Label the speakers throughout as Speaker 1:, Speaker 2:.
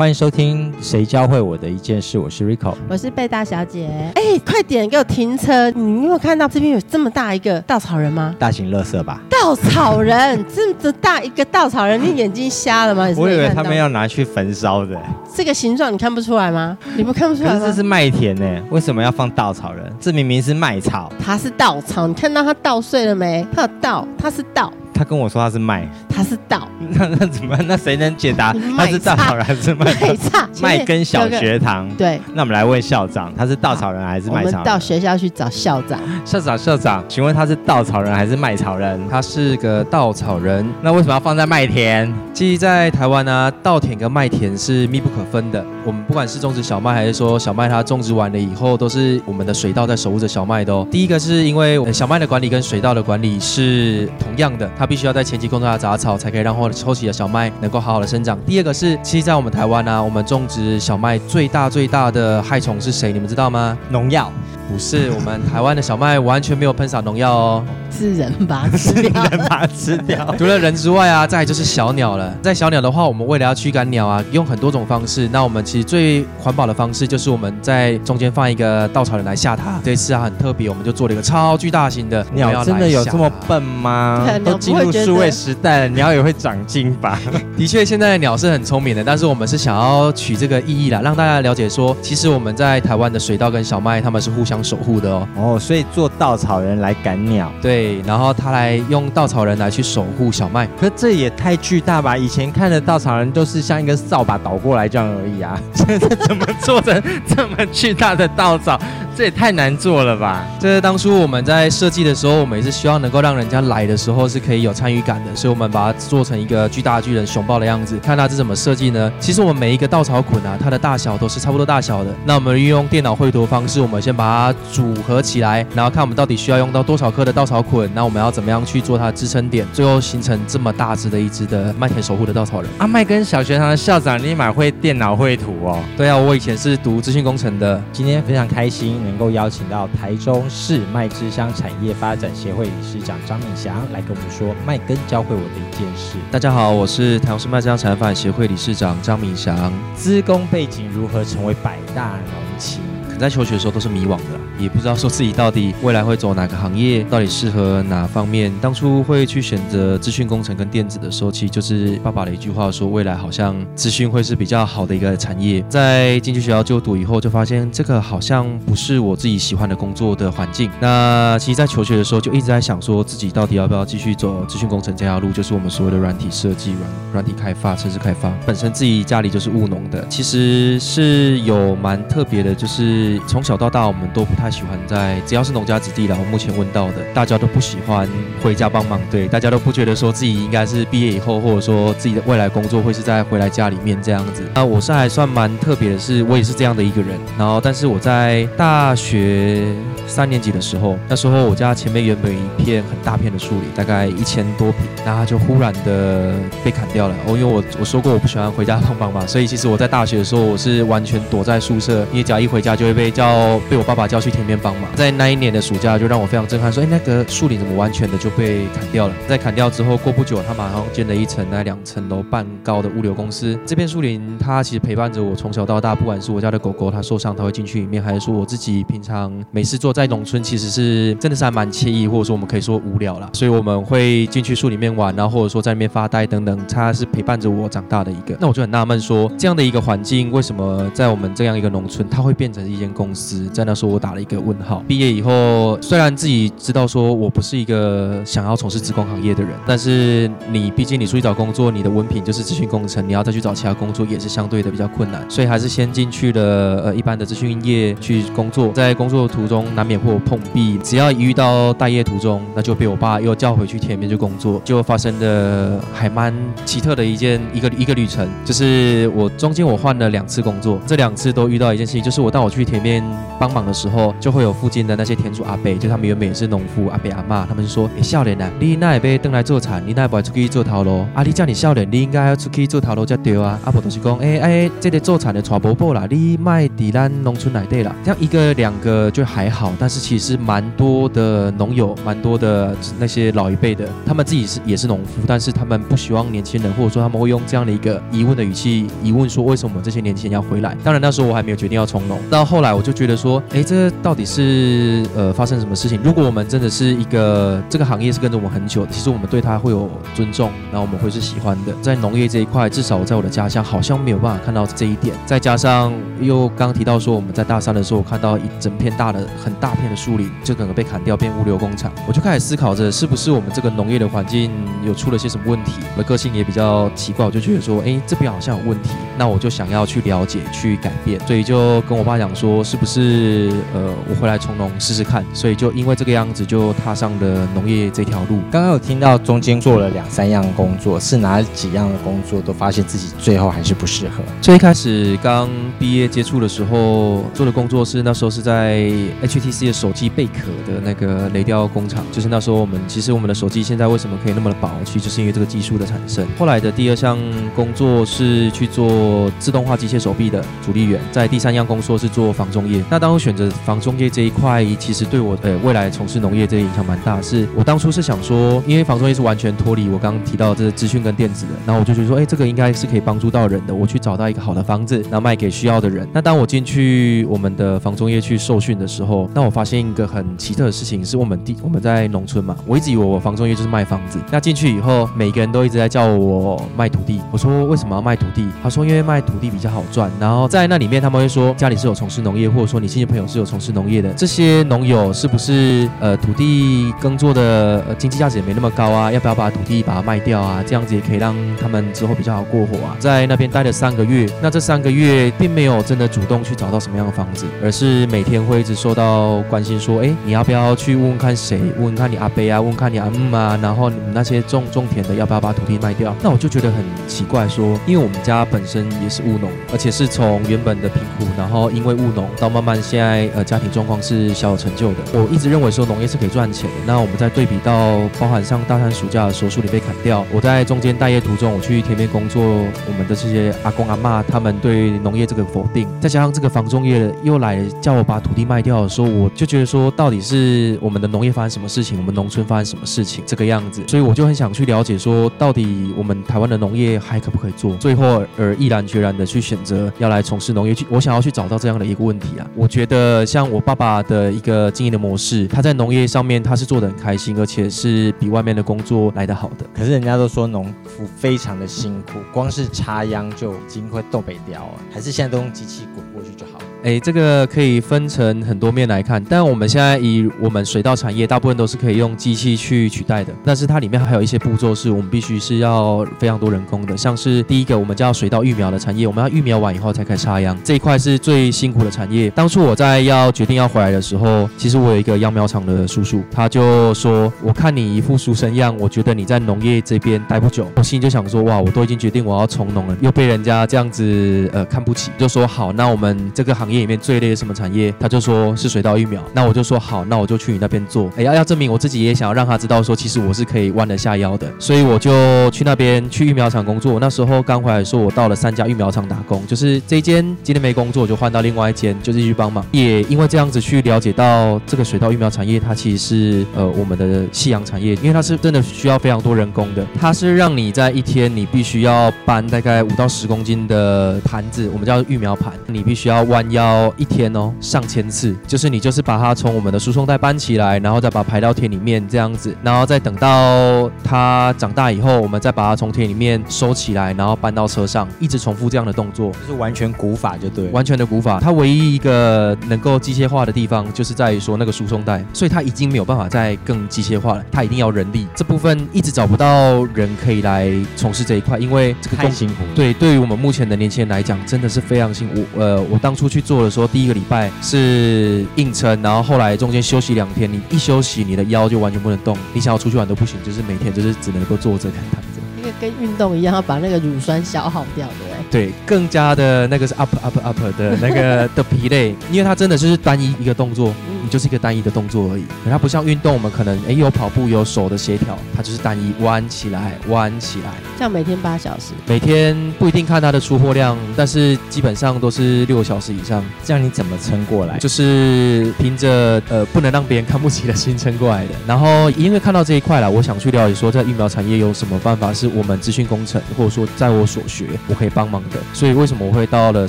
Speaker 1: 欢迎收听《谁教会我的一件事》，我是 Rico，
Speaker 2: 我是贝大小姐。哎，快点给我停车！你有看到这边有这么大一个稻草人吗？
Speaker 1: 大型垃圾吧？
Speaker 2: 稻草人 这么大一个稻草人，你眼睛瞎了吗？
Speaker 1: 我以为他们要拿去焚烧的。
Speaker 2: 这个形状你看不出来吗？你不看不出来吗？
Speaker 1: 这是麦田呢，为什么要放稻草人？这明明是麦草。
Speaker 2: 它是稻草，你看到它稻穗了没？它有稻，它是稻。
Speaker 1: 他跟我说他是麦，
Speaker 2: 他是稻，
Speaker 1: 那 那怎么？那谁能解答他是稻草人还是麦？
Speaker 2: 麦差
Speaker 1: 麦根小学堂。
Speaker 2: 对，
Speaker 1: 那我们来问校长，他是稻草人还是麦草？我
Speaker 2: 们到学校去找校长。
Speaker 1: 校长校长，请问他是稻草人还是麦草人？
Speaker 3: 他是个稻草人。
Speaker 1: 那为什么要放在麦田？
Speaker 3: 其实，在台湾呢，稻田跟麦田是密不可分的。我们不管是种植小麦，还是说小麦它种植完了以后，都是我们的水稻在守护着小麦的哦。第一个是因为小麦的管理跟水稻的管理是同样的，它必须要在前期控制。杂草才可以让后抽起的小麦能够好好的生长。第二个是，其实，在我们台湾呢，我们种植小麦最大最大的害虫是谁？你们知道吗？
Speaker 1: 农药。
Speaker 3: 不是，我们台湾的小麦完全没有喷洒农药哦，
Speaker 2: 是人把它吃掉，
Speaker 1: 人把它吃掉。
Speaker 3: 除了人之外啊，再就是小鸟了。在小鸟的话，我们为了要驱赶鸟啊，用很多种方式。那我们其实最环保的方式就是我们在中间放一个稻草人来吓它。这次啊很特别，我们就做了一个超巨大型的
Speaker 1: 鸟。真的有这么笨吗？都进入数位时代了，鸟也会长进吧？
Speaker 3: 的确，现在的鸟是很聪明的，但是我们是想要取这个意义啦，让大家了解说，其实我们在台湾的水稻跟小麦，他们是互相。守护的哦，
Speaker 1: 哦，所以做稻草人来赶鸟，
Speaker 3: 对，然后他来用稻草人来去守护小麦，
Speaker 1: 可这也太巨大吧？以前看的稻草人都是像一个扫把倒过来这样而已啊，现在怎么做成这么巨大的稻草？这也太难做了吧！
Speaker 3: 这是当初我们在设计的时候，我们也是希望能够让人家来的时候是可以有参与感的，所以我们把它做成一个巨大巨人熊抱的样子。看它是怎么设计呢？其实我们每一个稻草捆啊，它的大小都是差不多大小的。那我们运用电脑绘图方式，我们先把它组合起来，然后看我们到底需要用到多少颗的稻草捆，那我们要怎么样去做它的支撑点，最后形成这么大只的一只的麦田守护的稻草人。
Speaker 1: 阿麦跟小学堂的校长立马会电脑绘图哦。
Speaker 3: 对啊，我以前是读资讯工程的，
Speaker 1: 今天非常开心。能够邀请到台中市麦之乡产业发展协会理事长张敏祥来跟我们说麦根教会我的一件事。
Speaker 3: 大家好，我是台中市麦之乡产业发展协会理事长张敏祥。
Speaker 1: 资工背景如何成为百大农企？
Speaker 3: 在求学的时候都是迷惘的。也不知道说自己到底未来会走哪个行业，到底适合哪方面。当初会去选择资讯工程跟电子的时候，其实就是爸爸的一句话，说未来好像资讯会是比较好的一个产业。在进去学校就读以后，就发现这个好像不是我自己喜欢的工作的环境。那其实，在求学的时候就一直在想，说自己到底要不要继续走资讯工程这条路，就是我们所谓的软体设计、软软体开发、城市开发。本身自己家里就是务农的，其实是有蛮特别的，就是从小到大我们都不太。喜欢在只要是农家子弟了，我目前问到的，大家都不喜欢回家帮忙，对，大家都不觉得说自己应该是毕业以后，或者说自己的未来工作会是在回来家里面这样子。那我是还算蛮特别的，是我也是这样的一个人。然后，但是我在大学三年级的时候，那时候我家前面原本一片很大片的树林，大概一千多平，那它就忽然的被砍掉了。哦，因为我我说过我不喜欢回家帮忙嘛，所以其实我在大学的时候我是完全躲在宿舍，因为只要一回家就会被叫被我爸爸叫去。前面帮忙，在那一年的暑假就让我非常震撼，说：“哎，那个树林怎么完全的就被砍掉了？”在砍掉之后，过不久，他马上建了一层那两层楼半高的物流公司。这片树林，它其实陪伴着我从小到大，不管是我家的狗狗它受伤，它会进去里面，还是说我自己平常没事做，在农村其实是真的是还蛮惬意，或者说我们可以说无聊了。所以我们会进去树里面玩，然后或者说在那边发呆等等，它是陪伴着我长大的一个。那我就很纳闷，说这样的一个环境，为什么在我们这样一个农村，它会变成一间公司？在那时候，我打了一个问号。毕业。以后虽然自己知道说我不是一个想要从事职工行业的人，但是你毕竟你出去找工作，你的文凭就是资讯工程，你要再去找其他工作也是相对的比较困难，所以还是先进去了呃一般的资讯业去工作，在工作途中难免会有碰壁，只要一遇到待业途中，那就被我爸又叫回去田里面去工作，就发生的还蛮奇特的一件一个一个旅程，就是我中间我换了两次工作，这两次都遇到一件事情，就是我当我去田面帮忙的时候，就会有附近的那些田主阿伯，就他们原本也是农夫阿伯阿妈，他们说：“哎，少年啊，你那也被登来做产，你那也不会出去做头路？啊，你叫你少年，你应该要出去做头路才对啊！阿婆都是讲，哎哎，这个做产的传伯伯啦，你卖抵咱农村来对啦。这样一个两个就还好，但是其实蛮多的农友，蛮多的那些老一辈的，他们自己是也是农夫，但是他们不希望年轻人，或者说他们会用这样的一个疑问的语气疑问说，为什么这些年轻人要回来？当然那时候我还没有决定要从农，到后来我就觉得说，哎，这到底是呃发生什么事情？如果我们真的是一个这个行业是跟着我们很久，其实我们对他会有尊重，然后我们会是喜欢的。在农业这一块，至少我在我的家乡好像没有办法看到这一点。再加上又刚提到说，我们在大三的时候我看到一整片大的很大片的树林，就可能被砍掉变物流工厂，我就开始思考着，是不是我们这个农业的环境有出了些什么问题？我的个性也比较奇怪，我就觉得说，哎，这边好像有问题，那我就想要去了解、去改变，所以就跟我爸讲说，是不是呃，我回来从农试试看？所以就因为这个样子，就踏上了农业这条路。
Speaker 1: 刚刚有听到中间做了两三样工作，是哪几样的工作都发现自己最后还是不适合？
Speaker 3: 最一开始刚毕业接触的时候做的工作是那时候是在 HTC 的手机贝壳的那个雷雕工厂，就是那时候我们其实我们的手机现在为什么可以那么的薄，其实就是因为这个技术的产生。后来的第二项工作是去做自动化机械手臂的主力员，在第三样工作是做防中业。那当我选择防中业这一块，其实对我呃未来从事农业这个影响蛮大。是我当初是想说，因为房中业是完全脱离我刚刚提到这个资讯跟电子的，然后我就觉得说，哎，这个应该是可以帮助到人的，我去找到一个好的房子，然后卖给需要的人。那当我进去我们的房中业去受训的时候，那我发现一个很奇特的事情，是我们地我们在农村嘛，我一直以为我房中业就是卖房子。那进去以后，每个人都一直在叫我卖土地。我说为什么要卖土地？他说因为卖土地比较好赚。然后在那里面，他们会说家里是有从事农业，或者说你亲戚朋友是有从事农业的，这些农友是不是呃土地耕作的呃经济价值也没那么高啊？要不要把土地把它卖掉啊？这样子也可以让他们之后比较好过活啊。在那边待了三个月，那这三个月并没有真的主动去找到什么样的房子，而是每天会一直受到关心说，哎，你要不要去问问看谁？问问看你阿伯啊，问看你阿姆啊，然后你们那些种种田的要不要把土地卖掉？那我就觉得很奇怪，说因为我们家本身也是务农，而且是从原本的贫苦，然后因为务农到慢慢现在呃家庭状况是小有成就的。我一直认为说农业是可以赚钱的。那我们在对比到包含上大三暑假的时候树林被砍掉，我在中间待业途中我去田边工作，我们的这些阿公阿妈他们对农业这个否定，再加上这个房中业又来叫我把土地卖掉的时候，我就觉得说到底是我们的农业发生什么事情，我们农村发生什么事情这个样子，所以我就很想去了解说到底我们台湾的农业还可不可以做，最后而毅然决然的去选择要来从事农业，去我想要去找到这样的一个问题啊。我觉得像我爸爸的一个经营的模式，他在农业上面他是做的很开心，而且是比外面的工作来得好的。
Speaker 1: 可是人家都说农夫非常的辛苦，光是插秧就已经会豆北掉了，还是现在都用机器滚过去就好了。
Speaker 3: 哎，这个可以分成很多面来看，但我们现在以我们水稻产业，大部分都是可以用机器去取代的。但是它里面还有一些步骤是我们必须是要非常多人工的，像是第一个我们叫水稻育苗的产业，我们要育苗完以后才开始插秧，这一块是最辛苦的产业。当初我在要决定要回来的时候，其实我有一个秧苗厂的叔叔，他就说：“我看你一副书生样，我觉得你在农业这边待不久。”我心里就想说：“哇，我都已经决定我要从农了，又被人家这样子呃看不起。”就说：“好，那我们这个行业里面最累的什么产业？”他就说是水稻育苗。那我就说：“好，那我就去你那边做。”哎，要要证明我自己也想要让他知道说，其实我是可以弯得下腰的，所以我就去那边去育苗场工作。那时候刚回来说，我到了三家育苗场打工，就是这一间今天没工作，就换到另外一间，就继续帮忙。也因为这样子去了解到这个水稻育苗产业，它其实是呃我们的夕阳产业，因为它是真的需要非常多人工的。它是让你在一天你必须要搬大概五到十公斤的盘子，我们叫育苗盘，你必须要弯腰一天哦上千次，就是你就是把它从我们的输送带搬起来，然后再把它排到田里面这样子，然后再等到它长大以后，我们再把它从田里面收起来，然后搬到车上，一直重复这样的动作。
Speaker 1: 就是完全古法就对。
Speaker 3: 完全的古法，它唯一一个能够机械化的地方，就是在于说那个输送带，所以它已经没有办法再更机械化了，它一定要人力。这部分一直找不到人可以来从事这一块，因为这个工
Speaker 1: 太辛苦。
Speaker 3: 对，对于我们目前的年轻人来讲，真的是非常辛苦。呃，我当初去做的时候，第一个礼拜是硬撑，然后后来中间休息两天，你一休息，你的腰就完全不能动，你想要出去玩都不行，就是每天就是只能够坐着看躺着。
Speaker 4: 那个跟运动一样，要把那个乳酸消耗掉，对不对？
Speaker 3: 对，更加的那个是 up up up 的那个的疲累，因为它真的就是单一一个动作，
Speaker 4: 嗯
Speaker 3: 你就是一个单一的动作而已。可它不像运动，我们可能哎有跑步有手的协调，它就是单一弯起来弯起来。
Speaker 4: 这样每天八小时，
Speaker 3: 每天不一定看它的出货量，但是基本上都是六个小时以上，
Speaker 1: 这样你怎么撑过来？
Speaker 3: 就是凭着呃不能让别人看不起的心撑过来的。然后因为看到这一块了，我想去了解说在疫苗产业有什么办法是我们资讯工程或者说在我所学我可以帮忙的。所以为什么我会到了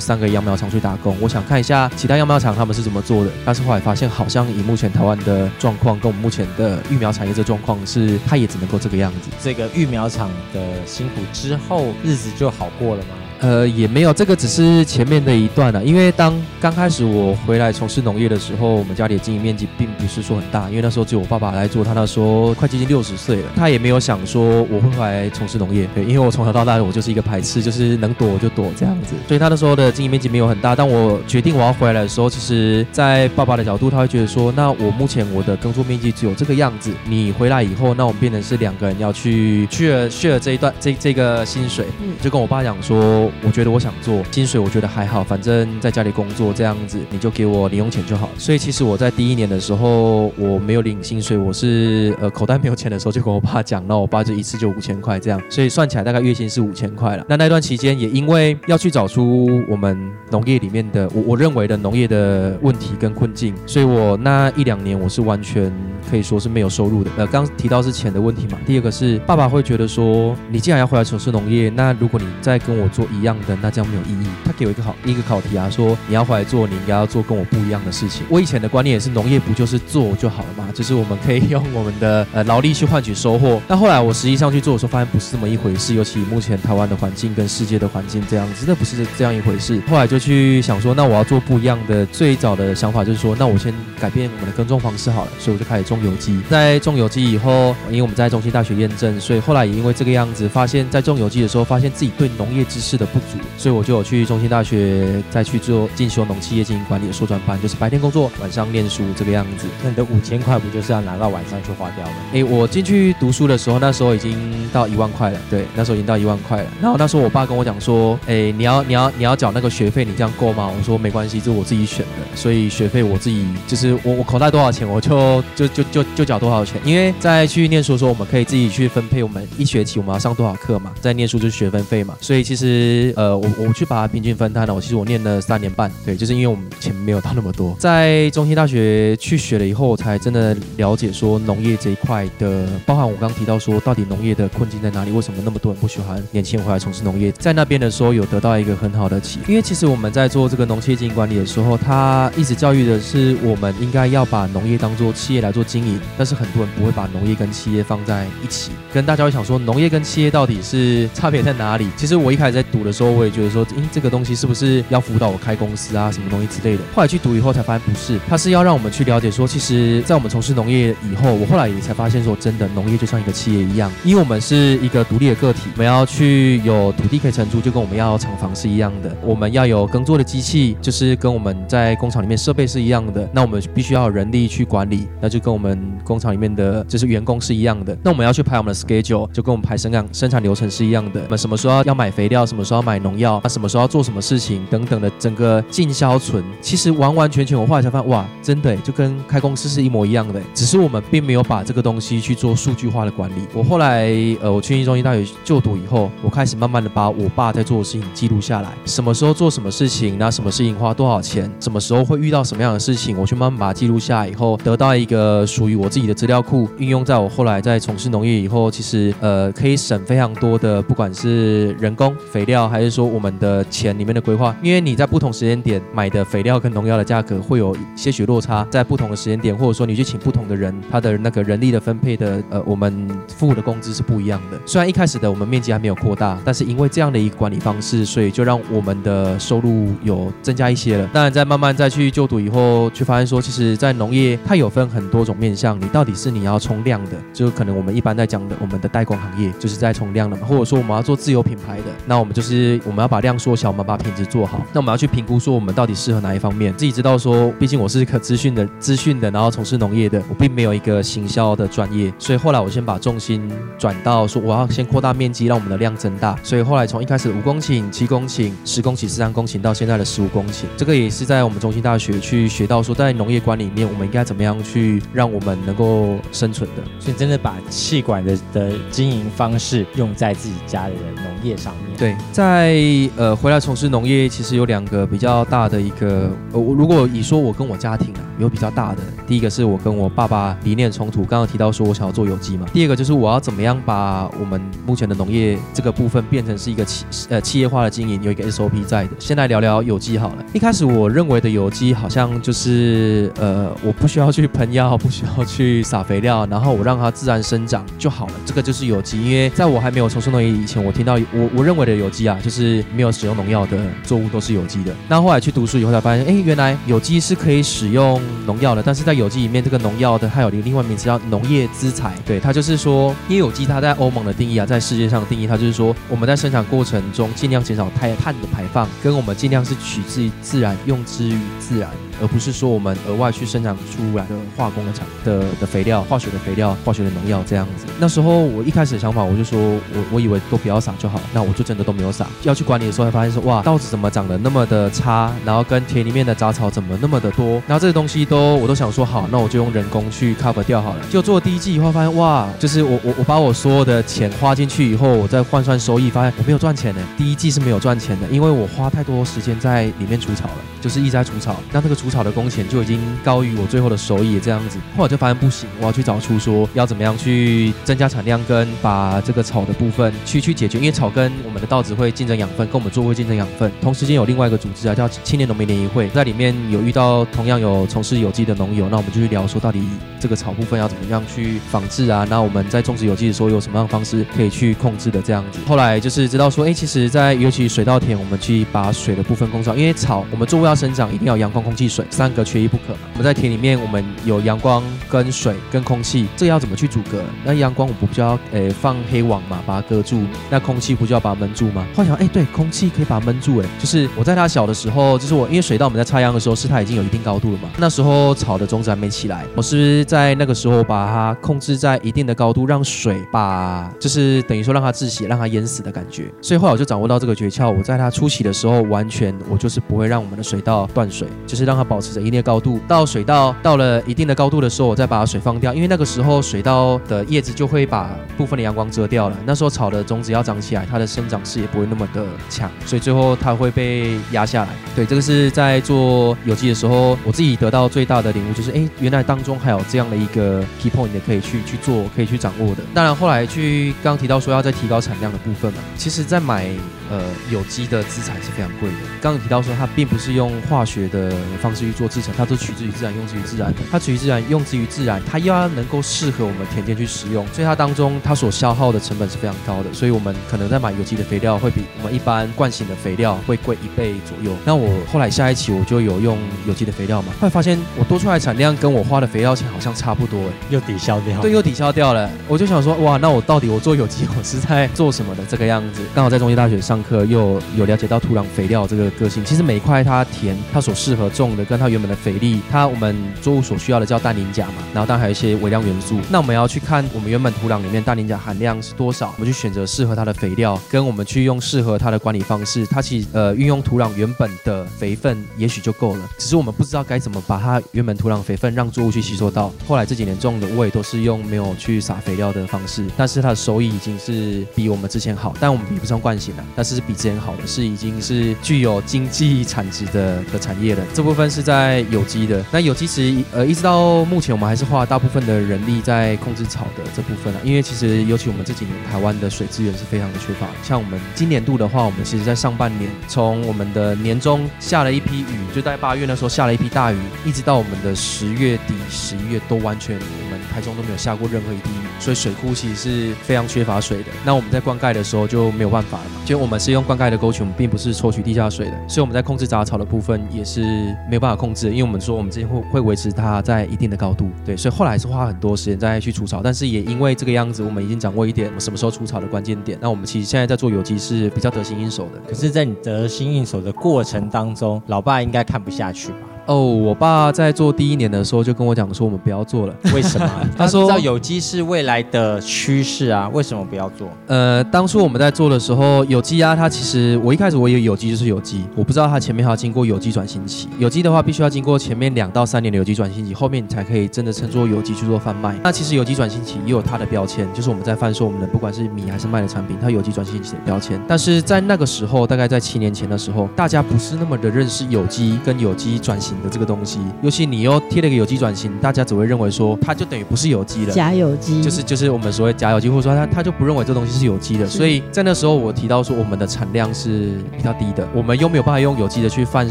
Speaker 3: 三个样苗厂去打工？我想看一下其他样苗厂他们是怎么做的。但是后来发现，好好像以目前台湾的状况跟我们目前的疫苗产业这状况是，它也只能够这个样子。
Speaker 1: 这个育苗厂的辛苦之后，日子就好过了吗？
Speaker 3: 呃，也没有，这个只是前面的一段啊。因为当刚开始我回来从事农业的时候，我们家里的经营面积并不是说很大，因为那时候只有我爸爸来做，他那时候快接近六十岁了，他也没有想说我会回来从事农业，对，因为我从小到大我就是一个排斥，就是能躲我就躲这样子，所以他那时候的经营面积没有很大。当我决定我要回来的时候，其实，在爸爸的角度，他会觉得说，那我目前我的耕作面积只有这个样子，你回来以后，那我们变成是两个人要去 share share 这一段这这个薪水，
Speaker 4: 嗯
Speaker 3: 就跟我爸讲说，我觉得我想做薪水，我觉得还好，反正在家里工作这样子，你就给我零用钱就好。所以其实我在第一年的时候，我没有领薪水，我是呃口袋没有钱的时候就跟我爸讲，那我爸就一次就五千块这样，所以算起来大概月薪是五千块了。那那段期间也因为要去找出我们农业里面的我我认为的农业的问题跟困境，所以我那一两年我是完全可以说是没有收入的。呃，刚提到是钱的问题嘛，第二个是爸爸会觉得说，你既然要回来从事农业，那如果你再跟我做一样的，那这样没有意义。他给我一个好一个考题啊，说你要回来做，你应该要做跟我不一样的事情。我以前的观念也是农业不就是做就好了嘛，就是我们可以用我们的呃劳力去换取收获。但后来我实际上去做的时候，发现不是这么一回事，尤其目前台湾的环境跟世界的环境这样子，那不是这样一回事。后来就去想说，那我要做不一样的。最早的想法就是说，那我先改变我们的耕种方式好了，所以我就开始种有机。在种有机以后，因为我们在中心大学验证，所以后来也因为这个样子，发现在种有机的时候，发现自己对农业知识的不足，所以我就有去中心大学再去做进修农企业经营管理的硕专班，就是白天工作，晚上念书这个样子。
Speaker 1: 那你的五千块不就是要拿到晚上去花掉吗？
Speaker 3: 诶，我进去读书的时候，那时候已经到一万块了。对，那时候已经到一万块了。然后那时候我爸跟我讲说，诶，你要你要你要缴那个学费，你这样够吗？我说没关系，这是我自己选的，所以学费我自己就是我我口袋多少钱，我就就就就就缴多少钱。因为在去念书的时候，我们可以自己去分配我们一学期我们要上多少课嘛，在念书就是学分费嘛。所以其实呃，我我去把它平均分摊了，我其实我念了三年半，对，就是因为我们钱没有到那么多。在中心大学去学了以后，我才真的了解说农业这一块的，包含我刚提到说，到底农业的困境在哪里？为什么那么多人不喜欢年轻人回来从事农业？在那边的时候有得到一个很好的启发，因为其实我们在做这个农企业经营管理的时候，他一直教育的是我们应该要把农业当做企业来做经营，但是很多人不会把农业跟企业放在一起，跟大家会想说农业跟企业到底是差别在哪里？其实我一开始在读的时候，我也觉得说，诶，这个东西是不是要辅导我开公司啊，什么东西之类的？后来去读以后才发现不是，它是要让我们去了解说，其实，在我们从事农业以后，我后来也才发现说，真的农业就像一个企业一样，因为我们是一个独立的个体，我们要去有土地可以承租，就跟我们要厂房是一样的，我们要有耕作的机器，就是跟我们在工厂里面设备是一样的，那我们必须要有人力去管理，那就跟我们我们工厂里面的就是员工是一样的，那我们要去排我们的 schedule，就跟我们排生产生产流程是一样的，我们什么时候要买肥料，什么时候要买农药，那什么时候要做什么事情等等的，整个进销存，其实完完全全我后来才发现，哇，真的就跟开公司是一模一样的，只是我们并没有把这个东西去做数据化的管理。我后来呃，我去一中医大学就读以后，我开始慢慢的把我爸在做的事情记录下来，什么时候做什么事情，那什么事情花多少钱，什么时候会遇到什么样的事情，我去慢慢把它记录下来以后，得到一个属于我自己的资料库，运用在我后来在从事农业以后，其实呃可以省非常多的，不管是人工、肥料，还是说我们的钱里面的规划，因为你在不同时间点买的肥料跟农药的价格会有些许落差，在不同的时间点，或者说你去请不同的人，他的那个人力的分配的呃，我们付的工资是不一样的。虽然一开始的我们面积还没有扩大，但是因为这样的一个管理方式，所以就让我们的收入有增加一些了。当然，在慢慢再去就读以后，却发现说，其实，在农业它有分很多种面向，你到底是你要冲量的，就可能我们一般在讲的我们的代工行业就是在冲量的嘛，或者说我们要做自有品牌的，那我们就是我们要把量缩小，我们把品质做好，那我们要去评估说我们到底适合哪一方面，自己知道说，毕竟我是可资讯的资讯的，然后从事农业的，我并没有一个行销的专业，所以后来我先把重心转到说我要先扩大面积，让我们的量增大，所以后来从一开始五公顷、七公顷、十公顷、十三公顷到现在的十五公顷，这个也是在我们中心大学去学到说，在农业管理里面，我们应该怎么样去让我们能够生存的。
Speaker 1: 所以真的把气管的的经营方式用在自己家里的农业上面。
Speaker 3: 对，在呃回来从事农业，其实有两个比较大的一个，呃，如果以说我跟我家庭啊，有比较大的，第一个是我跟我爸爸理念冲突，刚刚提到说我想要做有机嘛，第二个就是我要怎么样把我们目前的农业这个部分变成是一个企呃企业化的经营，有一个 SOP 在的。先来聊聊有机好了，一开始我认为的有机好像就是呃我不需要去喷药，不需要去撒肥料，然后我让它自然生长就好了，这个就是有机。因为在我还没有从事农业以前，我听到我我认为的有机啊，就是没有使用农药的作物都是有机的。那后来去读书以后才发现，哎，原来有机是可以使用农药的。但是在有机里面，这个农药的它有另外名字叫农业资材。对，它就是说，因为有机它在欧盟的定义啊，在世界上的定义，它就是说我们在生产过程中尽量减少碳碳的排放，跟我们尽量是取自于自然，用之于自然。而不是说我们额外去生产出来的化工的产的的肥料、化学的肥料、化学的农药这样子。那时候我一开始的想法，我就说我我以为都不要撒就好，那我就真的都没有撒。要去管理的时候，才发现说哇，稻子怎么长得那么的差，然后跟田里面的杂草怎么那么的多，然后这些东西都我都想说好，那我就用人工去 cover 掉好了。就做第一季以后，发现哇，就是我我我把我所有的钱花进去以后，我再换算收益，发现我没有赚钱呢。第一季是没有赚钱的，因为我花太多时间在里面除草了，就是一直在除草，那这个除。草的工钱就已经高于我最后的收益，这样子，后来就发现不行，我要去找出说要怎么样去增加产量，跟把这个草的部分去去解决，因为草跟我们的稻子会竞争养分，跟我们作物竞争养分。同时间有另外一个组织啊，叫青年农民联谊会，在里面有遇到同样有从事有机的农友，那我们就去聊说到底这个草部分要怎么样去仿制啊？那我们在种植有机的时候有什么样的方式可以去控制的这样子。后来就是知道说，哎，其实，在尤其水稻田，我们去把水的部分控制好，因为草我们作物要生长，一定要阳光、空气、水。三个缺一不可。我们在田里面，我们有阳光、跟水、跟空气，这要怎么去阻隔？那阳光我不就要诶放黑网嘛，把它隔住？那空气不就要把它闷住吗？幻想，哎，对，空气可以把它闷住。哎，就是我在它小的时候，就是我因为水稻我们在插秧的时候，是它已经有一定高度了嘛。那时候草的种子还没起来，我是在那个时候把它控制在一定的高度，让水把就是等于说让它窒息，让它淹死的感觉。所以后来我就掌握到这个诀窍，我在它初期的时候，完全我就是不会让我们的水到断水，就是让它保持着一定的高度。到水稻到了一定的高度的时候，我再把水放掉，因为那个时候水稻的叶子就会把部分的阳光遮掉了。那时候草的种子要长起来，它的生长势也不会那么的强，所以最后它会被压下来。对，这个是在做有机的时候，我自己得到最大的领悟就是，哎，原来当中还有这样的一个 key point 可以去去做，可以去掌握的。当然后来去刚刚提到说要再提高产量的部分嘛，其实在买呃有机的资产是非常贵的。刚刚提到说它并不是用用化学的方式去做制成，它都取自于自然，用之于自然。它取于自然，用之于自然，它又要能够适合我们田间去使用，所以它当中它所消耗的成本是非常高的。所以我们可能在买有机的肥料会比我们一般惯性的肥料会贵一倍左右。那我后来下一期我就有用有机的肥料嘛，后来发现我多出来产量跟我花的肥料钱好像差不多，
Speaker 1: 又抵消掉。
Speaker 3: 对，又抵消掉了。我就想说，哇，那我到底我做有机我是在做什么的这个样子？刚好在中医大学上课，又有了解到土壤肥料这个个性。其实每一块它它所适合种的，跟它原本的肥力，它我们作物所需要的叫氮磷钾嘛，然后当然还有一些微量元素。那我们要去看我们原本土壤里面氮磷钾含量是多少，我们去选择适合它的肥料，跟我们去用适合它的管理方式，它其实呃运用土壤原本的肥分也许就够了。只是我们不知道该怎么把它原本土壤肥分让作物去吸收到。后来这几年种的我也都是用没有去撒肥料的方式，但是它的收益已经是比我们之前好，但我们比不上惯性了，但是比之前好的是已经是具有经济产值的的产业了。这部分是在有机的，那有机其实呃一直到目前我们还是花大部分的人力在控制草的这部分啊，因为其实尤其我们这几年台湾的水资源是非常的缺乏，像我们今年度的话，我们其实在上半年从我们的年中下了一批雨，就在八月那时候下了一批大雨，一直到我们的十月底、十一月都完全我们。台中都没有下过任何一滴雨，所以水库其实是非常缺乏水的。那我们在灌溉的时候就没有办法了嘛，就我们是用灌溉的沟渠，我们并不是抽取地下水的，所以我们在控制杂草的部分也是没有办法控制，因为我们说我们之前会会维持它在一定的高度，对，所以后来是花很多时间再去除草，但是也因为这个样子，我们已经掌握一点我们什么时候除草的关键点。那我们其实现在在做有机是比较得心应手的。
Speaker 1: 可是，在你得心应手的过程当中，老爸应该看不下去吧？
Speaker 3: 哦，我爸在做第一年的时候就跟我讲说，我们不要做了。
Speaker 1: 为什么？
Speaker 3: 他说
Speaker 1: 知道有机是未来的趋势啊，为什么不要做？
Speaker 3: 呃，当初我们在做的时候，有机啊，它其实我一开始我以为有机就是有机，我不知道它前面还要经过有机转型期。有机的话，必须要经过前面两到三年的有机转型期，后面你才可以真的称作有机去做贩卖。那其实有机转型期也有它的标签，就是我们在贩售我们的不管是米还是卖的产品，它有机转型期的标签。但是在那个时候，大概在七年前的时候，大家不是那么的认识有机跟有机转型的这个东西。尤其你又贴了一个有机转型，大家只会认为说它就等于不是有机了，
Speaker 4: 假有机
Speaker 3: 就是就是我们所谓假有机，或者说他他就不认为这东西是有机的。所以在那时候我提到说我们的产量是比较低的，我们又没有办法用有机的去贩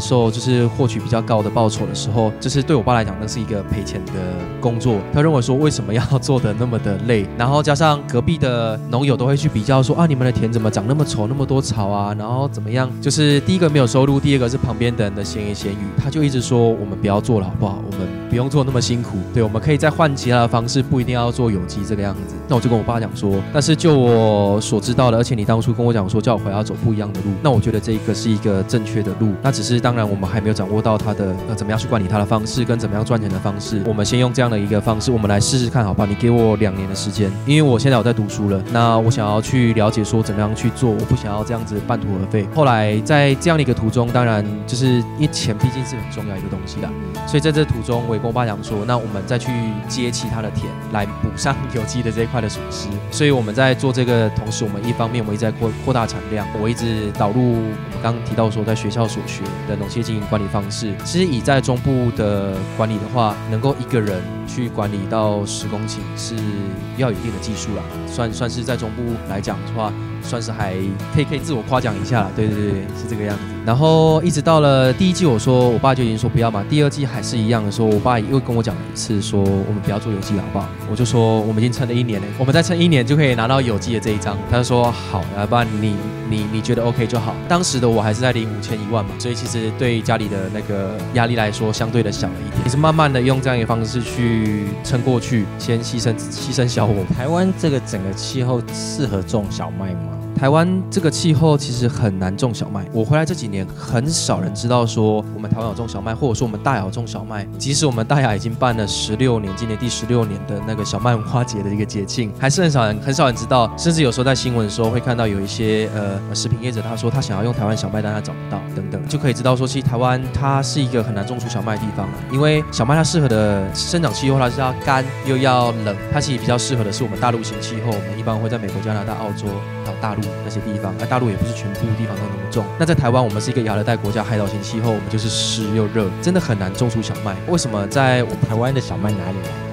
Speaker 3: 售，就是获取比较高的报酬的时候，就是对我爸来讲那是一个赔钱的工作。他认为说为什么要做的那么的累，然后加上隔壁的农友都会去比较说啊你们的田怎么长那么丑，那么多草啊，然后怎么样？就是第一个没有收入，第二个是旁边的人的闲言闲语，他就一直说说我们不要做了好不好？我们不用做那么辛苦，对，我们可以再换其他的方式，不一定要做有机这个样子。那我就跟我爸讲说，但是就我所知道的，而且你当初跟我讲说叫我回来走不一样的路，那我觉得这一个是一个正确的路。那只是当然我们还没有掌握到它的呃怎么样去管理它的方式跟怎么样赚钱的方式。我们先用这样的一个方式，我们来试试看，好不好？你给我两年的时间，因为我现在我在读书了，那我想要去了解说怎么样去做，我不想要这样子半途而废。后来在这样的一个途中，当然就是因为钱毕竟是很重要的东西啦，所以在这途中我也跟我爸讲说，那我们再去接其他的田来补上 有机的这一块的损失。所以我们在做这个同时，我们一方面我一直在扩扩大产量，我一直导入我们刚刚提到说在学校所学的农业经营管理方式。其实以在中部的管理的话，能够一个人去管理到十公顷是要有一定的技术啦，算算是在中部来讲的话。算是还可以，可以自我夸奖一下啦。对对对，是这个样子。然后一直到了第一季，我说我爸就已经说不要嘛。第二季还是一样的，说我爸又跟我讲了一次，说我们不要做有机了，好不好？我就说我们已经撑了一年了，我们再撑一年就可以拿到有机的这一张。他就说好，要不然你你你觉得 OK 就好。当时的我还是在领五千一万嘛，所以其实对家里的那个压力来说，相对的小了一点。也是慢慢的用这样一个方式去撑过去，先牺牲牺牲小我。
Speaker 1: 台湾这个整个气候适合种小麦吗？
Speaker 3: 台湾这个气候其实很难种小麦。我回来这几年，很少人知道说我们台湾有种小麦，或者说我们大雅种小麦。即使我们大雅已经办了十六年，今年第十六年的那个小麦文化节的一个节庆，还是很少人很少人知道。甚至有时候在新闻的时候会看到有一些呃食品业者他说他想要用台湾小麦，但他找不到等等，就可以知道说其实台湾它是一个很难种出小麦的地方了。因为小麦它适合的生长气候它是要干又要冷，它其实比较适合的是我们大陆型气候。我们一般会在美国、加拿大、澳洲大陆。那些地方，那大陆也不是全部地方都那么重。那在台湾，我们是一个亚热带国家，海岛型气候，我们就是湿又热，真的很难种出小麦。为什么在我
Speaker 1: 台湾的小麦哪里来？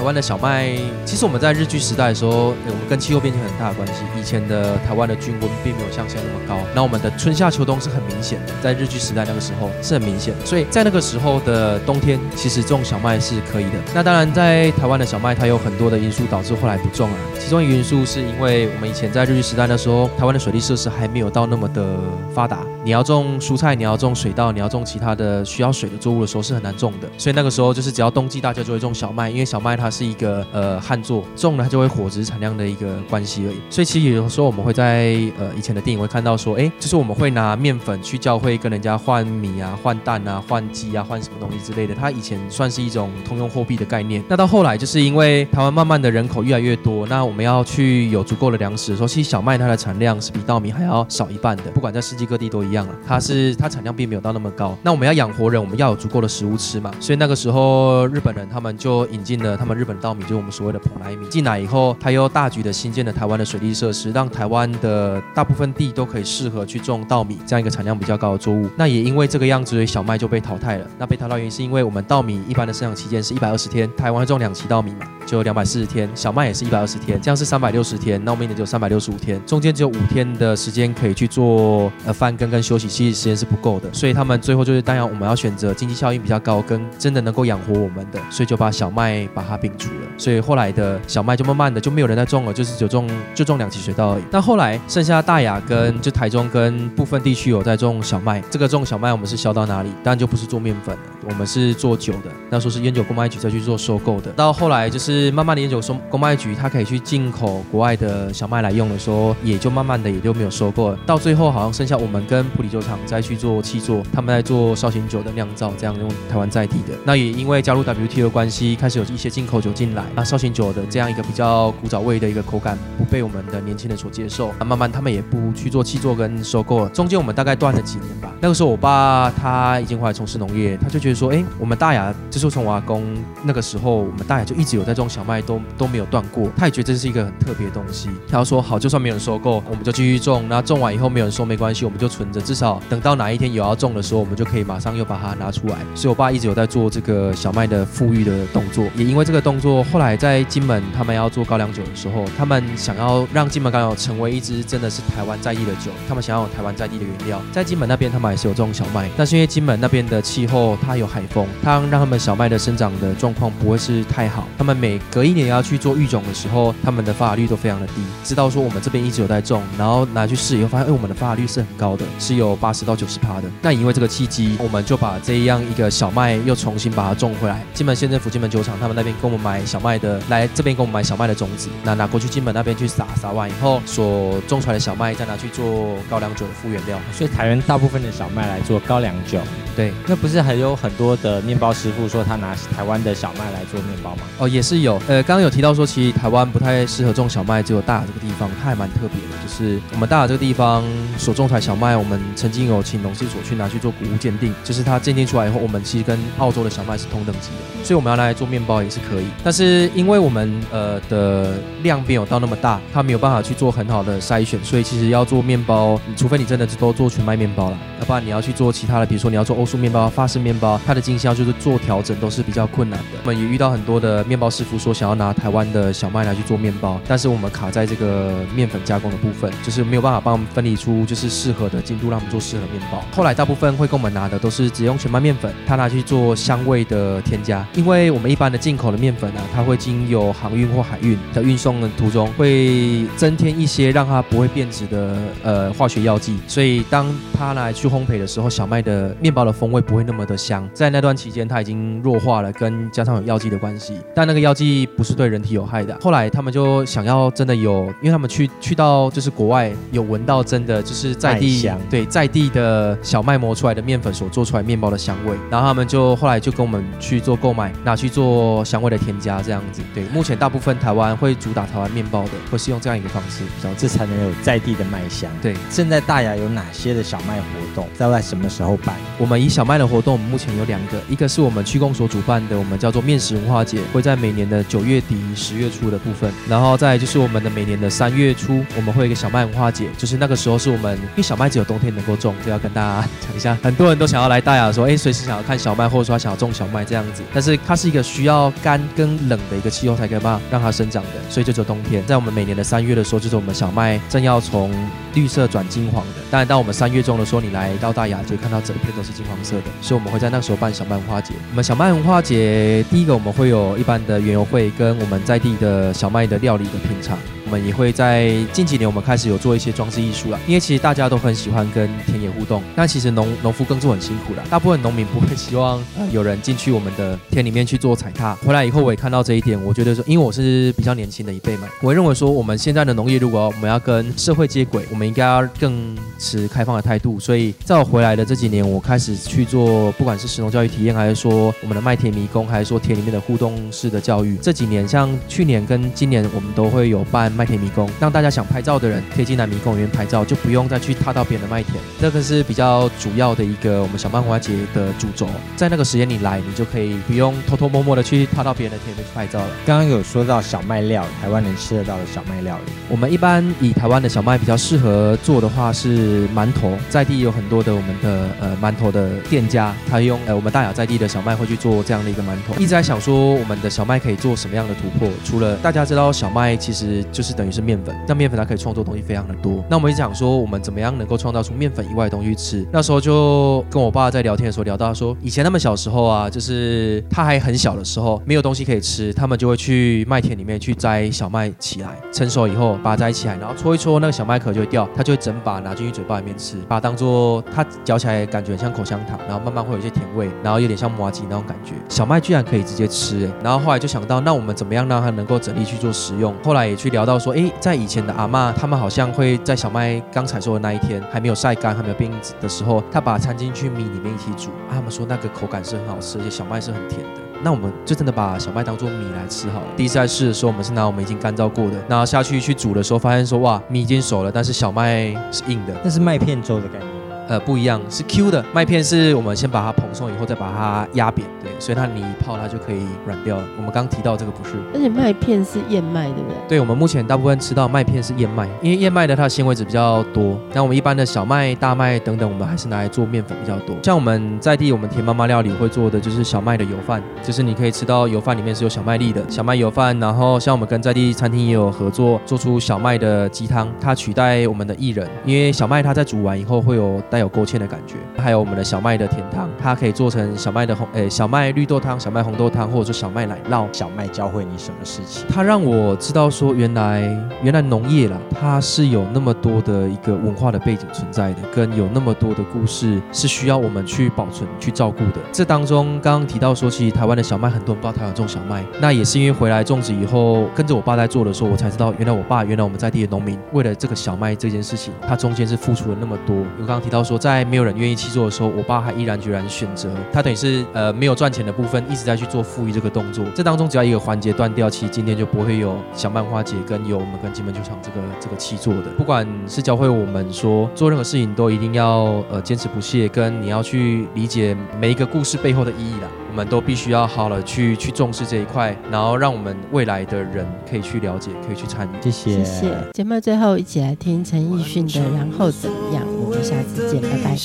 Speaker 3: 台湾的小麦，其实我们在日据时代的时候，我们跟气候变迁很大的关系。以前的台湾的均温并没有像现在那么高，那我们的春夏秋冬是很明显的，在日据时代那个时候是很明显的。所以在那个时候的冬天，其实种小麦是可以的。那当然，在台湾的小麦，它有很多的因素导致后来不种啊。其中一个因素是因为我们以前在日据时代的时候，台湾的水利设施还没有到那么的发达。你要种蔬菜，你要种水稻，你要种其他的需要水的作物的时候是很难种的。所以那个时候就是只要冬季，大家就会种小麦，因为小麦它是一个呃旱作，种了它就会火值产量的一个关系而已。所以其实有时候我们会在呃以前的电影会看到说，哎，就是我们会拿面粉去教会跟人家换米啊、换蛋啊、换鸡啊、换什么东西之类的。它以前算是一种通用货币的概念。那到后来就是因为台湾慢慢的人口越来越多，那我们要去有足够的粮食的时候，其实小麦它的产量是比稻米还要少一半的，不管在世界各地都一样了。它是它产量并没有到那么高。那我们要养活人，我们要有足够的食物吃嘛。所以那个时候日本人他们就引进了他们日本稻米，就是我们所谓的蓬莱米进来以后，它又大举的新建了台湾的水利设施，让台湾的大部分地都可以适合去种稻米这样一个产量比较高的作物。那也因为这个样子，所以小麦就被淘汰了。那被淘汰原因是因为我们稻米一般的生长期间是一百二十天，台湾种两期稻米嘛，就两百四十天，小麦也是一百二十天，这样是三百六十天。那我们一年就三百六十五天，中间只有五天的时间可以去做呃翻耕跟休息，其实时间是不够的。所以他们最后就是当然我们要选择经济效益比较高跟真的能够养活我们的，所以就把小麦把它摒除了，所以后来的小麦就慢慢的就没有人在种了，就是只种就种两期水稻而已。那后来剩下大雅跟就台中跟部分地区有在种小麦，这个种小麦我们是销到哪里？当然就不是做面粉了，我们是做酒的。那时候是烟酒公卖局再去做收购的。到后来就是是慢慢的烟酒公公卖局它可以去进口国外的小麦来用的时候，也就慢慢的也就没有收购了。到最后好像剩下我们跟普里酒厂再去做气做，他们在做绍兴酒的酿造，这样用台湾在地的。那也因为加入 WTO 的关系，开始有一些进口酒进来，那绍兴酒的这样一个比较古早味的一个口感不被我们的年轻人所接受，那慢慢他们也不去做气做跟收购了。中间我们大概断了几年吧。那个时候我爸他已经回来从事农业，他就觉得说，哎，我们大雅就是从我阿公那个时候，我们大雅就一直有在种小麦，都都没有断过。他也觉得这是一个很特别的东西，他要说好，就算没有人收购，我们就继续种。那种完以后没有人收没关系，我们就存着，至少等到哪一天有要种的时候，我们就可以马上又把它拿出来。所以我爸一直有在做这个小麦的富裕的动作，也因为这个动作，后来在金门他们要做高粱酒的时候，他们想要让金门高粱成为一支真的是台湾在地的酒，他们想要有台湾在地的原料，在金门那边他们还是有种小麦，但是因为金门那边的气候它有海风，它让他们小麦的生长的状况不会是太好，他们每隔一年要去做育种的时候，他们的发芽率都非常的低。知道说我们这边一直有在种，然后拿去试以后发现，哎，我们的发芽率是很高的，是有八十到九十趴的。那因为这个契机，我们就把这样一个小麦又重新把它种回来。金门县政府金门酒厂他们那边给我们买小麦的，来这边给我们买小麦的种子，那拿过去金门那边去撒，撒完以后所种出来的小麦再拿去做高粱酒的副原料。
Speaker 1: 所以台湾大部分的小麦来做高粱酒。
Speaker 3: 对，
Speaker 1: 那不是还有很多的面包师傅说他拿台湾的小麦来做面包吗？
Speaker 3: 哦，也是有。呃，刚刚有提到说，其实台湾不太适合种小麦，只有大雅这个地方，它还蛮特别的。就是我们大雅这个地方所种出来小麦，我们曾经有请农事所去拿去做谷物鉴定，就是它鉴定出来以后，我们其实跟澳洲的小麦是同等级的，所以我们要拿来做面包也是可以。但是因为我们呃的量没有到那么大，它没有办法去做很好的筛选，所以其实要做面包，除非你真的都做全麦面包了，要不然你要去做其他的，比如说你要做欧式面包、法式面包，它的经销就是做调整都是比较困难的。我们也遇到很多的面包师说想要拿台湾的小麦来去做面包，但是我们卡在这个面粉加工的部分，就是没有办法帮我们分离出就是适合的精度，让我们做适合面包。后来大部分会跟我们拿的都是只用全麦面粉，他拿去做香味的添加，因为我们一般的进口的面粉呢，它会经由航运或海运的运送的途中会增添一些让它不会变质的呃化学药剂，所以当它拿来去烘焙的时候，小麦的面包的风味不会那么的香。在那段期间，它已经弱化了，跟加上有药剂的关系，但那个药剂不是对人体有害的。后来他们就想要真的有，因为他们去去到就是国外有闻到真的就是在地对在地的小麦磨出来的面粉所做出来面包的香味，然后他们就后来就跟我们去做购买，拿去做香味的添加这样子。对，目前大部分台湾会主打台湾面包的，会是用这样一个方式，比较
Speaker 1: 这才能有在地的麦香。
Speaker 3: 对，
Speaker 1: 现在大雅有哪些的小麦活动，在在什么时候办？
Speaker 3: 我们以小麦的活动，我们目前有两个，一个是我们区公所主办的，我们叫做面食文化节，会在每年的九月底十月初的部分，然后再就是我们的每年的三月初，我们会有一个小麦文化节，就是那个时候是我们因为小麦只有冬天能够种，就要跟大家讲一下，很多人都想要来大雅说，哎，随时想要看小麦，或者说想要种小麦这样子，但是它是一个需要干跟冷的一个气候才可以办让它生长的，所以就只有冬天。在我们每年的三月的时候，就是我们小麦正要从绿色转金黄的，当然当我们三月中的时候，你来到大雅就会看到整片都是金黄色的，所以我们会在那时候办小麦文化节。我们小麦文化节第一个我们会有一般的园 我会，跟我们在地的小麦的料理的品尝。我们也会在近几年，我们开始有做一些装置艺术了，因为其实大家都很喜欢跟田野互动，但其实农农夫耕作很辛苦的，大部分农民不会希望呃有人进去我们的田里面去做踩踏。回来以后我也看到这一点，我觉得说，因为我是比较年轻的一辈嘛，我认为说我们现在的农业如果我们要跟社会接轨，我们应该要更持开放的态度。所以在我回来的这几年，我开始去做，不管是实农教育体验，还是说我们的麦田迷宫，还是说田里面的互动式的教育。这几年像去年跟今年，我们都会有办。麦田迷宫，让大家想拍照的人可以进来迷宫里面拍照，就不用再去踏到别人的麦田。这个是比较主要的一个我们小麦文化节的主轴。在那个时间你来，你就可以不用偷偷摸摸的去踏到别人的田里面去拍照了。
Speaker 1: 刚刚有说到小麦料，台湾能吃得到的小麦料，
Speaker 3: 我们一般以台湾的小麦比较适合做的话是馒头，在地有很多的我们的呃馒头的店家，他用呃我们大雅在地的小麦会去做这样的一个馒头。一直在想说我们的小麦可以做什么样的突破？除了大家知道小麦其实就是。是等于是面粉。那面粉它可以创作东西非常的多。那我们讲说，我们怎么样能够创造出面粉以外的东西吃？那时候就跟我爸在聊天的时候聊到说，以前他们小时候啊，就是他还很小的时候，没有东西可以吃，他们就会去麦田里面去摘小麦起来，成熟以后把它摘起来，然后搓一搓，那个小麦壳就会掉，他就会整把拿进去嘴巴里面吃，把它当做他嚼起来感觉很像口香糖，然后慢慢会有一些甜味，然后有点像麻吉那种感觉。小麦居然可以直接吃，哎，然后后来就想到，那我们怎么样让它能够整粒去做食用？后来也去聊到说，哎，在以前的阿妈，他们好像会在小麦刚采收的那一天，还没有晒干，还没有变硬的时候，他把它掺进去米里面一起煮，他们说那个口感是很好吃，而且小麦是很甜的。那我们就真的把小麦当做米来吃好了。第一次在试的时候，我们是拿我们已经干燥过的，然后下去去煮的时候，发现说哇，米已经熟了，但是小麦是硬的。
Speaker 1: 那是麦片粥的感觉。
Speaker 3: 呃，不一样，是 Q 的麦片，是我们先把它蓬松以后，再把它压扁，对，所以它你一泡它就可以软掉了。我们刚提到这个不是，
Speaker 4: 而且麦片是燕麦，对不对？
Speaker 3: 对，我们目前大部分吃到麦片是燕麦，因为燕麦的它的纤维质比较多。那我们一般的小麦、大麦等等，我们还是拿来做面粉比较多。像我们在地，我们田妈妈料理会做的就是小麦的油饭，就是你可以吃到油饭里面是有小麦粒的小麦油饭。然后像我们跟在地餐厅也有合作，做出小麦的鸡汤，它取代我们的薏仁，因为小麦它在煮完以后会有带有勾芡的感觉。还有我们的小麦的甜汤，它可以做成小麦的红诶小麦绿豆汤、小麦红豆汤，或者说小麦奶酪。
Speaker 1: 小麦教会你什么事情？
Speaker 3: 它让我知道说，原来原来农业啦，它是有那么多的一个文化的背景存在的，跟有那么多的故事是需要我们去保存、去照顾的。这当中刚刚提到说，其实台湾的小麦很多人不知道台湾种小麦，那也是因为回来种植以后，跟着我爸在做的时候，我才知道原来我爸原来我们在地的农民为了这个小麦这件事情，他中间是付出了那么多。我刚刚提到说，在没有人愿意。去做的时候，我爸还毅然决然选择他，等于是呃没有赚钱的部分一直在去做富裕这个动作。这当中只要一个环节断掉，其实今天就不会有小漫画节跟有我们跟金门球场这个这个七做的。不管是教会我们说做任何事情都一定要呃坚持不懈，跟你要去理解每一个故事背后的意义啦。我们都必须要好了去去重视这一块，然后让我们未来的人可以去了解，可以去参与。
Speaker 1: 谢谢。
Speaker 4: 谢谢。节目最后一起来听陈奕迅的《然后怎么样》，我们下次见，拜拜。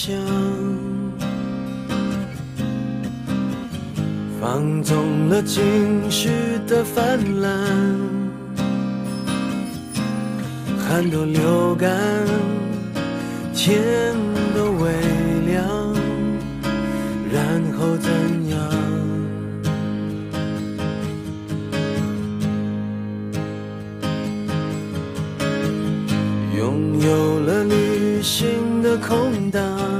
Speaker 4: 放纵了情绪的泛滥，汗都流干，天都微凉，然后怎？拥有了旅行的空档。